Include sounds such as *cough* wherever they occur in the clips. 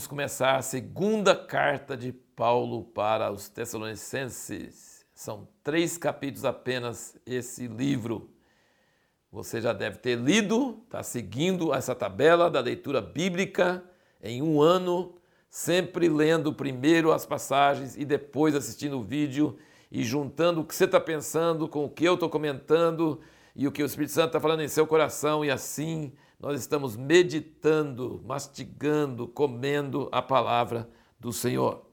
vamos começar a segunda carta de Paulo para os Tessalonicenses. São três capítulos apenas esse livro. Você já deve ter lido, está seguindo essa tabela da leitura bíblica em um ano, sempre lendo primeiro as passagens e depois assistindo o vídeo e juntando o que você está pensando com o que eu estou comentando e o que o Espírito Santo está falando em seu coração, e assim nós estamos meditando, mastigando, comendo a palavra do Senhor.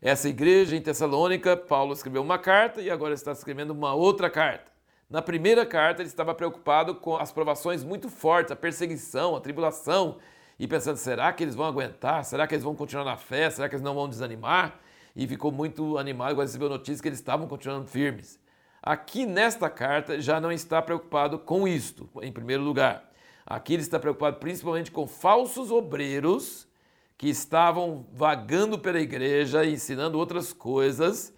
Essa igreja em Tessalônica, Paulo escreveu uma carta e agora está escrevendo uma outra carta. Na primeira carta, ele estava preocupado com as provações muito fortes, a perseguição, a tribulação, e pensando: será que eles vão aguentar? Será que eles vão continuar na fé? Será que eles não vão desanimar? E ficou muito animado quando recebeu notícia que eles estavam continuando firmes. Aqui nesta carta já não está preocupado com isto, em primeiro lugar. Aqui ele está preocupado principalmente com falsos obreiros que estavam vagando pela igreja, ensinando outras coisas,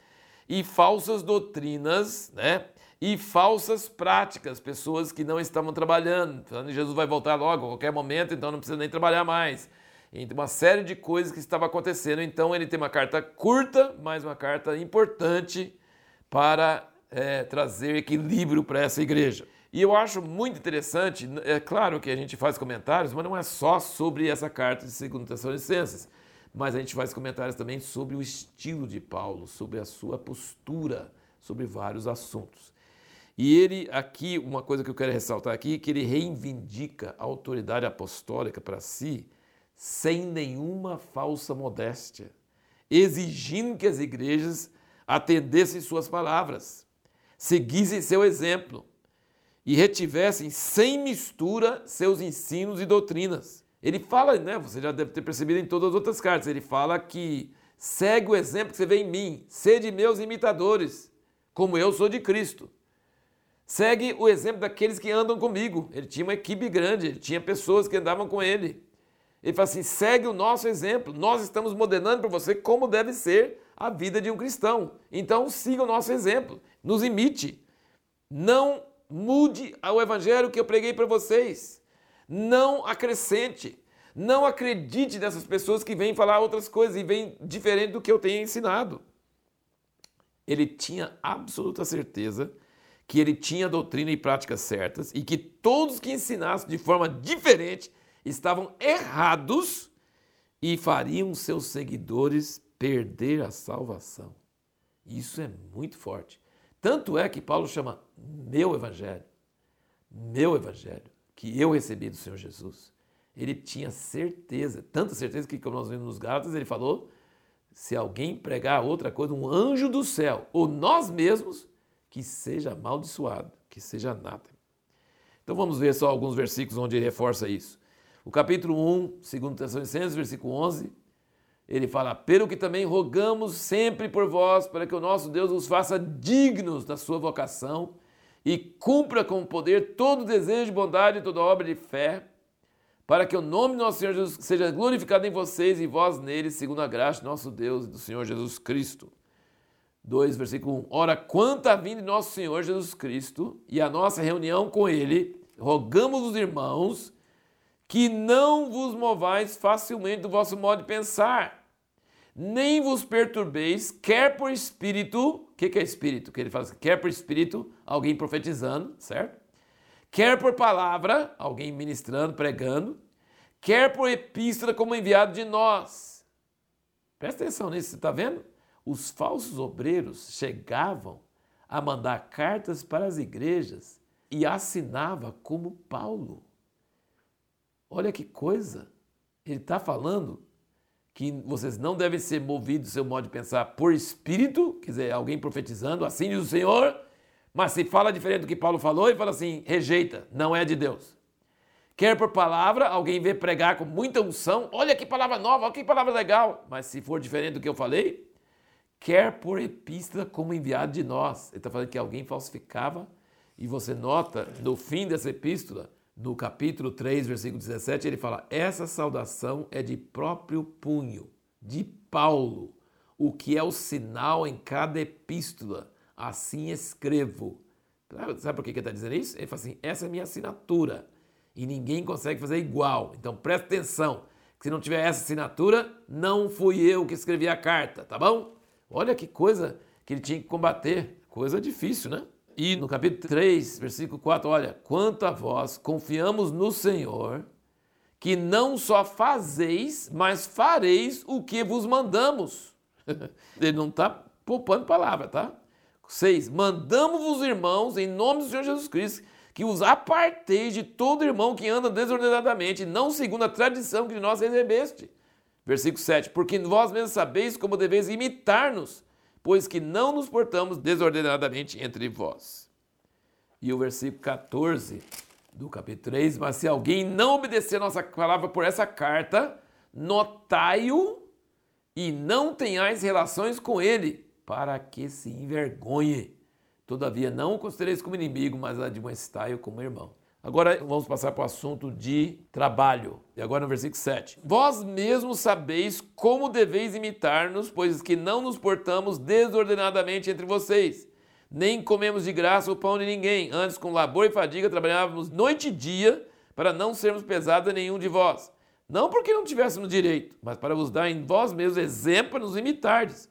e falsas doutrinas, né? E falsas práticas, pessoas que não estavam trabalhando, falando que Jesus vai voltar logo, a qualquer momento, então não precisa nem trabalhar mais. Então, uma série de coisas que estava acontecendo. Então, ele tem uma carta curta, mas uma carta importante para é, trazer equilíbrio para essa igreja. E eu acho muito interessante, é claro que a gente faz comentários, mas não é só sobre essa carta de 2 Tessalonicenses, mas a gente faz comentários também sobre o estilo de Paulo, sobre a sua postura, sobre vários assuntos. E ele aqui, uma coisa que eu quero ressaltar aqui, que ele reivindica a autoridade apostólica para si, sem nenhuma falsa modéstia, exigindo que as igrejas atendessem suas palavras, seguissem seu exemplo e retivessem sem mistura seus ensinos e doutrinas. Ele fala, né, você já deve ter percebido em todas as outras cartas, ele fala que segue o exemplo que você vê em mim, sede meus imitadores, como eu sou de Cristo. Segue o exemplo daqueles que andam comigo. Ele tinha uma equipe grande, ele tinha pessoas que andavam com ele. Ele fala assim: segue o nosso exemplo. Nós estamos modelando para você como deve ser a vida de um cristão. Então siga o nosso exemplo, nos imite. Não Mude o evangelho que eu preguei para vocês. Não acrescente. Não acredite nessas pessoas que vêm falar outras coisas e vêm diferente do que eu tenho ensinado. Ele tinha absoluta certeza que ele tinha doutrina e práticas certas e que todos que ensinassem de forma diferente estavam errados e fariam seus seguidores perder a salvação. Isso é muito forte. Tanto é que Paulo chama meu evangelho, meu evangelho, que eu recebi do Senhor Jesus. Ele tinha certeza, tanta certeza que, como nós vimos nos Gálatas, ele falou: se alguém pregar outra coisa, um anjo do céu, ou nós mesmos, que seja amaldiçoado, que seja anátema. Então vamos ver só alguns versículos onde ele reforça isso. O capítulo 1, 2 Tessalonicenses, versículo 11, ele fala: Pelo que também rogamos sempre por vós, para que o nosso Deus os faça dignos da sua vocação e cumpra com poder todo desejo de bondade e toda obra de fé, para que o nome do nosso Senhor Jesus seja glorificado em vocês e vós neles, segundo a graça de nosso Deus e do Senhor Jesus Cristo. 2, versículo 1. Ora, quanto à vinda de nosso Senhor Jesus Cristo e a nossa reunião com Ele, rogamos os irmãos que não vos movais facilmente do vosso modo de pensar, nem vos perturbeis, quer por espírito, o que, que é espírito? Que ele fala assim, quer por espírito, alguém profetizando, certo? Quer por palavra, alguém ministrando, pregando, quer por epístola como enviado de nós. Presta atenção nisso, você está vendo? Os falsos obreiros chegavam a mandar cartas para as igrejas e assinava como Paulo. Olha que coisa! Ele está falando que vocês não devem ser movidos, seu modo de pensar, por espírito, quer dizer, alguém profetizando, assim diz o Senhor, mas se fala diferente do que Paulo falou e fala assim, rejeita, não é de Deus. Quer por palavra, alguém vê pregar com muita unção, olha que palavra nova, olha que palavra legal, mas se for diferente do que eu falei, quer por epístola como enviado de nós. Ele está falando que alguém falsificava, e você nota no fim dessa epístola, no capítulo 3, versículo 17, ele fala: Essa saudação é de próprio punho, de Paulo, o que é o sinal em cada epístola. Assim escrevo. Sabe por que ele está dizendo isso? Ele fala assim: essa é minha assinatura e ninguém consegue fazer igual. Então presta atenção. Se não tiver essa assinatura, não fui eu que escrevi a carta, tá bom? Olha que coisa que ele tinha que combater. Coisa difícil, né? E no capítulo 3, versículo 4, olha: Quanto a vós, confiamos no Senhor, que não só fazeis, mas fareis o que vos mandamos. *laughs* ele não está poupando palavra, tá? 6. Mandamos-vos, irmãos, em nome do Senhor Jesus Cristo, que os aparteis de todo irmão que anda desordenadamente, não segundo a tradição que de nós recebeste. Versículo 7. Porque vós mesmos sabeis como deveis imitar-nos, pois que não nos portamos desordenadamente entre vós. E o versículo 14 do capítulo 3. Mas se alguém não obedecer a nossa palavra por essa carta, notai-o e não tenhais relações com ele, para que se envergonhe. Todavia, não o considereis como inimigo, mas admoestai-o como irmão. Agora vamos passar para o assunto de trabalho. E agora no versículo 7. Vós mesmos sabeis como deveis imitar-nos, pois que não nos portamos desordenadamente entre vocês, nem comemos de graça o pão de ninguém, antes com labor e fadiga trabalhávamos noite e dia para não sermos pesados a nenhum de vós. Não porque não tivéssemos direito, mas para vos dar em vós mesmos exemplo para nos imitardes.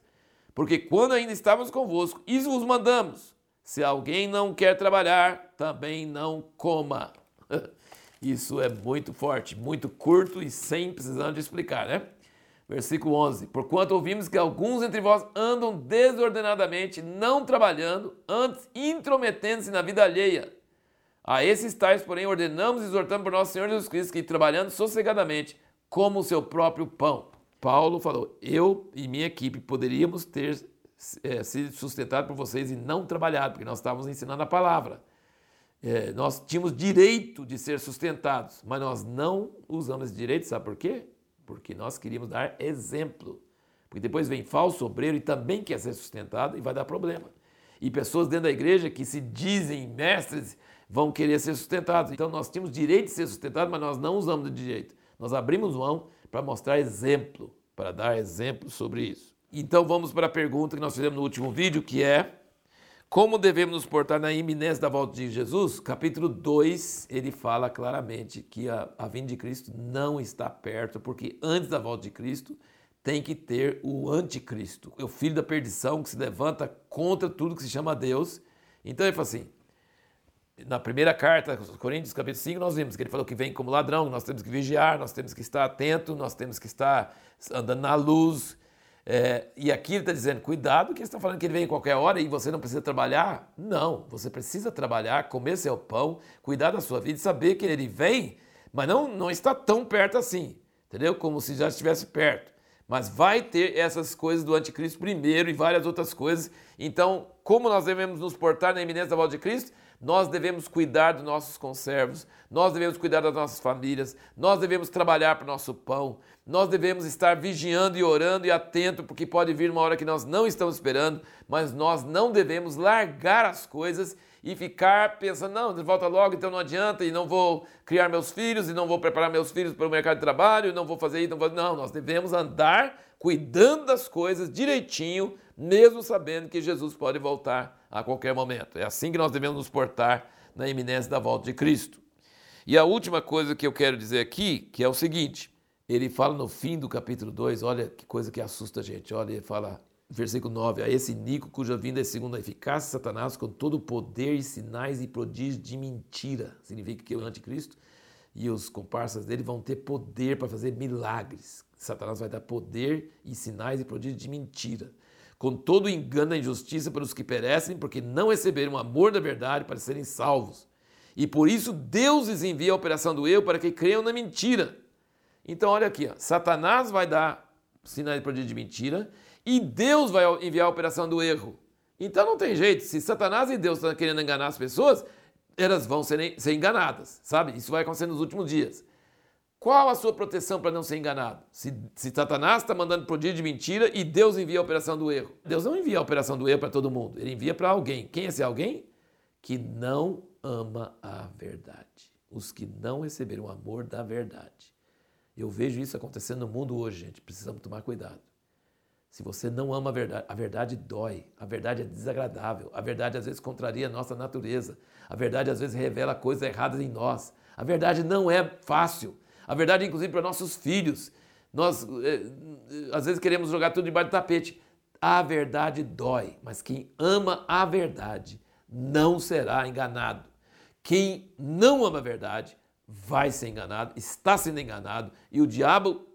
Porque quando ainda estávamos convosco, isso vos mandamos. Se alguém não quer trabalhar, também não coma. *laughs* Isso é muito forte, muito curto e sem precisar de explicar, né? Versículo 11: Porquanto ouvimos que alguns entre vós andam desordenadamente, não trabalhando, antes intrometendo-se na vida alheia. A esses tais, porém, ordenamos e exortamos por nosso Senhor Jesus Cristo que, trabalhando sossegadamente, como o seu próprio pão. Paulo falou: Eu e minha equipe poderíamos ter é, sido sustentado por vocês e não trabalhado, porque nós estávamos ensinando a palavra. É, nós tínhamos direito de ser sustentados, mas nós não usamos esse direito, sabe por quê? Porque nós queríamos dar exemplo. Porque depois vem falso obreiro e também quer ser sustentado e vai dar problema. E pessoas dentro da igreja que se dizem mestres vão querer ser sustentados. Então nós tínhamos direito de ser sustentados, mas nós não usamos o direito. Nós abrimos mão para mostrar exemplo, para dar exemplo sobre isso. Então vamos para a pergunta que nós fizemos no último vídeo, que é como devemos nos portar na iminência da volta de Jesus? Capítulo 2, ele fala claramente que a, a vinda de Cristo não está perto, porque antes da volta de Cristo tem que ter o anticristo, o filho da perdição que se levanta contra tudo que se chama Deus. Então ele fala assim, na primeira carta, Coríntios capítulo 5, nós vimos que ele falou que vem como ladrão, nós temos que vigiar, nós temos que estar atento, nós temos que estar andando na luz. É, e aqui ele está dizendo, cuidado que ele está falando que ele vem em qualquer hora e você não precisa trabalhar. Não, você precisa trabalhar, comer seu pão, cuidar da sua vida e saber que ele vem, mas não, não está tão perto assim, entendeu? Como se já estivesse perto. Mas vai ter essas coisas do anticristo primeiro e várias outras coisas. Então, como nós devemos nos portar na iminência da volta de Cristo? Nós devemos cuidar dos nossos conservos, nós devemos cuidar das nossas famílias, nós devemos trabalhar para o nosso pão, nós devemos estar vigiando e orando e atento, porque pode vir uma hora que nós não estamos esperando, mas nós não devemos largar as coisas e ficar pensando, não, volta logo, então não adianta, e não vou criar meus filhos, e não vou preparar meus filhos para o mercado de trabalho, e não vou fazer isso, não vou... Não, nós devemos andar cuidando das coisas direitinho, mesmo sabendo que Jesus pode voltar a qualquer momento. É assim que nós devemos nos portar na iminência da volta de Cristo. E a última coisa que eu quero dizer aqui, que é o seguinte, ele fala no fim do capítulo 2, olha que coisa que assusta a gente, olha, ele fala, versículo 9, a esse Nico cuja vinda é segundo a eficácia de Satanás, com todo o poder e sinais e prodígios de mentira, significa que o anticristo e os comparsas dele vão ter poder para fazer milagres. Satanás vai dar poder e sinais e prodígios de mentira. Com todo o engano e injustiça para os que perecem, porque não receberam o amor da verdade para serem salvos. E por isso Deus lhes envia a operação do eu para que creiam na mentira. Então olha aqui, ó, Satanás vai dar sinais prodígio de mentira e Deus vai enviar a operação do erro. Então não tem jeito, se Satanás e Deus estão querendo enganar as pessoas, elas vão ser, ser enganadas, sabe? Isso vai acontecer nos últimos dias. Qual a sua proteção para não ser enganado? Se, se Satanás está mandando prodígio de mentira e Deus envia a operação do erro. Deus não envia a operação do erro para todo mundo, ele envia para alguém. Quem é esse alguém? Que não ama a verdade. Os que não receberam o amor da verdade. Eu vejo isso acontecendo no mundo hoje, gente. Precisamos tomar cuidado. Se você não ama a verdade, a verdade dói, a verdade é desagradável, a verdade às vezes contraria a nossa natureza, a verdade às vezes revela coisas erradas em nós. A verdade não é fácil. A verdade, inclusive, para nossos filhos. Nós, é, às vezes, queremos jogar tudo debaixo do tapete. A verdade dói, mas quem ama a verdade não será enganado. Quem não ama a verdade vai ser enganado, está sendo enganado, e o diabo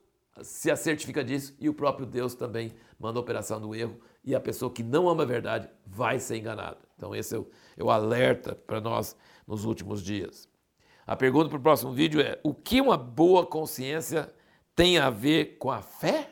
se certifica disso, e o próprio Deus também manda a operação do erro, e a pessoa que não ama a verdade vai ser enganada. Então, esse é o, é o alerta para nós nos últimos dias. A pergunta para o próximo vídeo é: o que uma boa consciência tem a ver com a fé?